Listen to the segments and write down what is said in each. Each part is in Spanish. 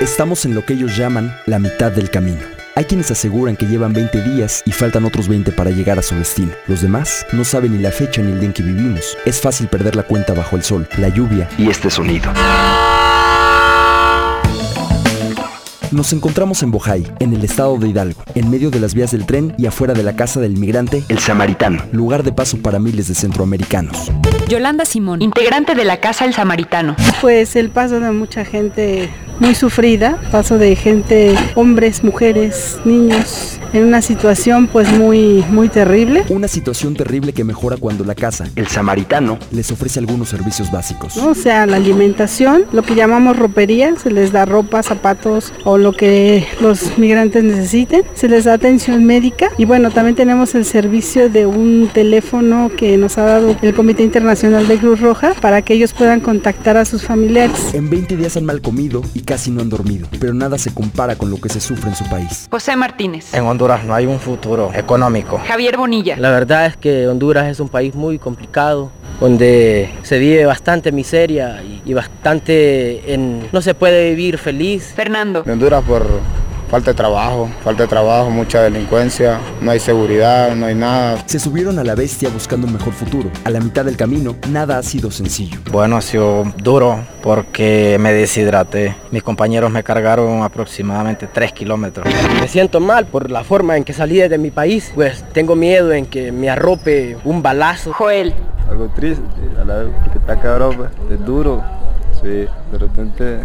Estamos en lo que ellos llaman la mitad del camino. Hay quienes aseguran que llevan 20 días y faltan otros 20 para llegar a su destino. Los demás no saben ni la fecha ni el día en que vivimos. Es fácil perder la cuenta bajo el sol, la lluvia y este sonido. Nos encontramos en Bojay, en el estado de Hidalgo, en medio de las vías del tren y afuera de la casa del migrante El Samaritano, lugar de paso para miles de centroamericanos. Yolanda Simón, integrante de la Casa El Samaritano. Pues el paso de mucha gente muy sufrida, paso de gente, hombres, mujeres, niños, en una situación pues muy, muy terrible. Una situación terrible que mejora cuando la casa, el samaritano, les ofrece algunos servicios básicos. O sea, la alimentación, lo que llamamos ropería, se les da ropa, zapatos o lo que los migrantes necesiten, se les da atención médica y bueno, también tenemos el servicio de un teléfono que nos ha dado el Comité Internacional de Cruz Roja para que ellos puedan contactar a sus familiares. En 20 días han mal comido y casi no han dormido, pero nada se compara con lo que se sufre en su país. José Martínez. En Honduras no hay un futuro económico. Javier Bonilla. La verdad es que Honduras es un país muy complicado, donde se vive bastante miseria y, y bastante en... no se puede vivir feliz. Fernando. En Honduras por falta de trabajo, falta de trabajo, mucha delincuencia, no hay seguridad, no hay nada. Se subieron a la bestia buscando un mejor futuro. A la mitad del camino, nada ha sido sencillo. Bueno, ha sido duro porque me deshidraté. Mis compañeros me cargaron aproximadamente 3 kilómetros. Me siento mal por la forma en que salí de mi país, pues tengo miedo en que me arrope un balazo. Joel. Algo triste, a la vez, porque está cabrón, pues, es duro. Sí, de repente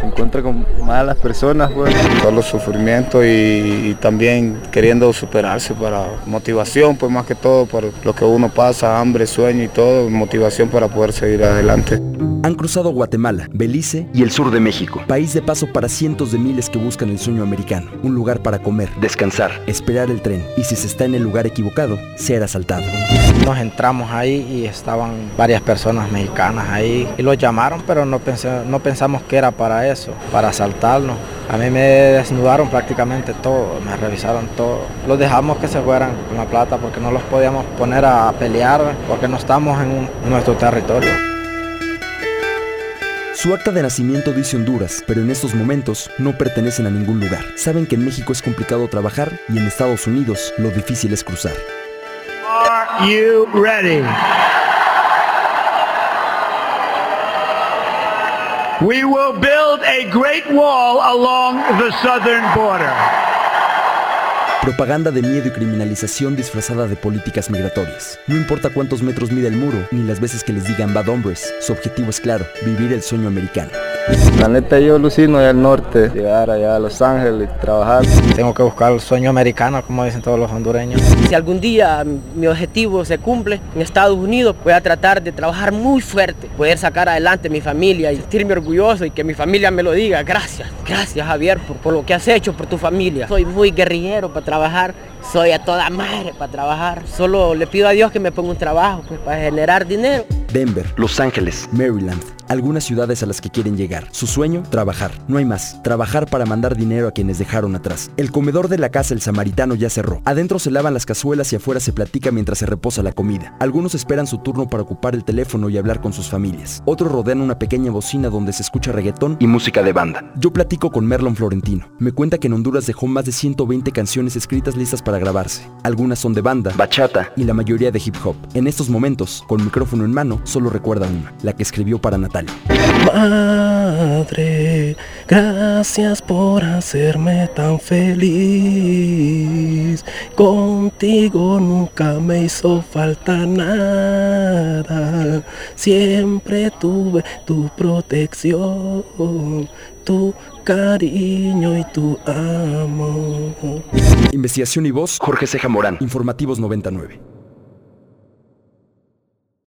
se encuentra con malas personas, pues. Solo sufrimiento y, y, también queriendo superarse para motivación, pues más que todo por lo que uno pasa, hambre, sueño y todo, motivación para poder seguir adelante. Han cruzado Guatemala, Belice y el sur de México, país de paso para cientos de miles que buscan el sueño americano, un lugar para comer, descansar, esperar el tren y si se está en el lugar equivocado, ser asaltado. Nos entramos ahí y estaban varias personas mexicanas ahí y los llamaron, pero no, no pensamos que era para eso, para asaltarnos. A mí me desnudaron prácticamente todo, me revisaron todo. Los dejamos que se fueran con la plata porque no los podíamos poner a pelear porque no estamos en nuestro territorio. Su acta de nacimiento dice Honduras, pero en estos momentos no pertenecen a ningún lugar. Saben que en México es complicado trabajar y en Estados Unidos lo difícil es cruzar. Are you ready? We will build a great wall along the southern border. Propaganda de miedo y criminalización disfrazada de políticas migratorias. No importa cuántos metros mide el muro, ni las veces que les digan bad hombres, su objetivo es claro, vivir el sueño americano. La neta yo alucino allá al norte, llegar allá a Los Ángeles y trabajar. Tengo que buscar el sueño americano, como dicen todos los hondureños. Si algún día mi objetivo se cumple en Estados Unidos, voy a tratar de trabajar muy fuerte, poder sacar adelante mi familia y sentirme orgulloso y que mi familia me lo diga. Gracias, gracias Javier por, por lo que has hecho por tu familia. Soy muy guerrillero para trabajar, soy a toda madre para trabajar. Solo le pido a Dios que me ponga un trabajo pues, para generar dinero. Denver, Los Ángeles, Maryland, algunas ciudades a las que quieren llegar. Su sueño, trabajar. No hay más. Trabajar para mandar dinero a quienes dejaron atrás. El comedor de la casa El Samaritano ya cerró. Adentro se lavan las cazuelas y afuera se platica mientras se reposa la comida. Algunos esperan su turno para ocupar el teléfono y hablar con sus familias. Otros rodean una pequeña bocina donde se escucha reggaetón y música de banda. Yo platico con Merlon Florentino. Me cuenta que en Honduras dejó más de 120 canciones escritas listas para grabarse. Algunas son de banda, bachata y la mayoría de hip hop. En estos momentos, con micrófono en mano, solo recuerda una, la que escribió para Natalia. Madre, gracias por hacerme tan feliz. Contigo nunca me hizo falta nada. Siempre tuve tu protección, tu cariño y tu amor. Investigación y voz, Jorge Ceja Morán. Informativos 99.